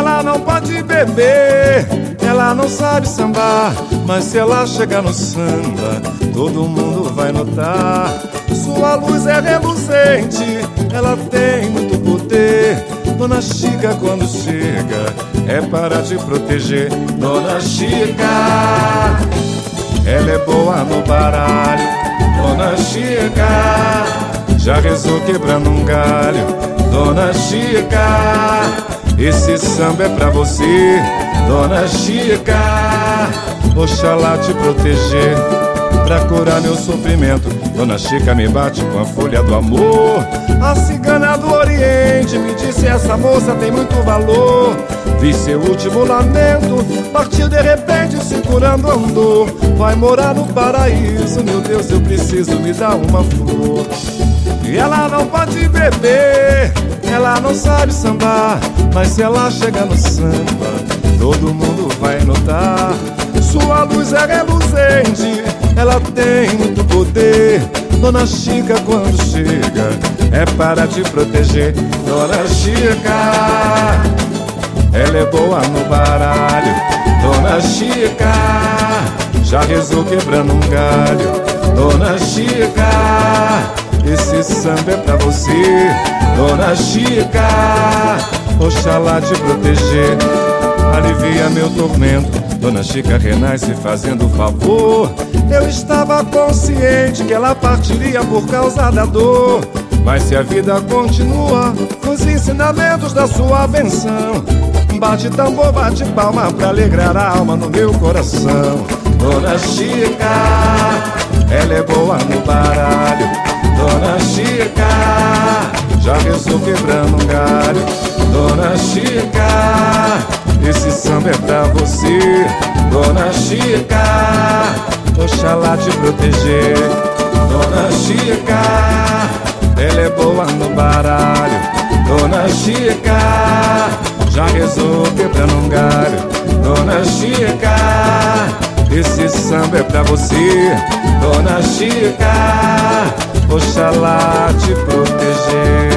Ela não pode beber, ela não sabe sambar. Mas se ela chegar no samba, todo mundo vai notar. Sua luz é reluzente, ela tem muito poder. Dona Chica, quando chega, é para te proteger. Dona Chica, ela é boa no baralho. Já rezou quebrando um galho. Dona Chica. Esse samba é pra você, Dona Chica. Oxalá te proteger, pra curar meu sofrimento. Dona Chica me bate com a folha do amor. A cigana do Oriente me disse: essa moça tem muito valor. Vi seu último lamento, partiu de repente, se curando andou. Vai morar no paraíso, meu Deus, eu preciso me dar uma flor. E ela não pode beber, ela não sabe sambar. Mas se ela chega no samba, todo mundo vai notar. Sua luz é reluzente, ela tem muito poder. Dona Chica, quando chega, é para te proteger. Dona Chica, ela é boa no baralho. Dona Chica, já rezou quebrando um galho. Dona Chica, esse samba é pra você, Dona Chica. Oxalá te proteger, alivia meu tormento. Dona Chica renasce fazendo favor. Eu estava consciente que ela partiria por causa da dor. Mas se a vida continua nos ensinamentos da sua benção, bate tambor, bate palma pra alegrar a alma no meu coração. Dona Chica, ela é boa no baralho. Dona Chica, já rezou quebrando um galho. Dona Chica, esse samba é pra você. Dona Chica, oxalá te proteger. Dona Chica, ela é boa no baralho. Dona Chica, já rezou quebrando um galho. Dona Chica, esse samba é pra você. Dona Chica, oxalá te proteger.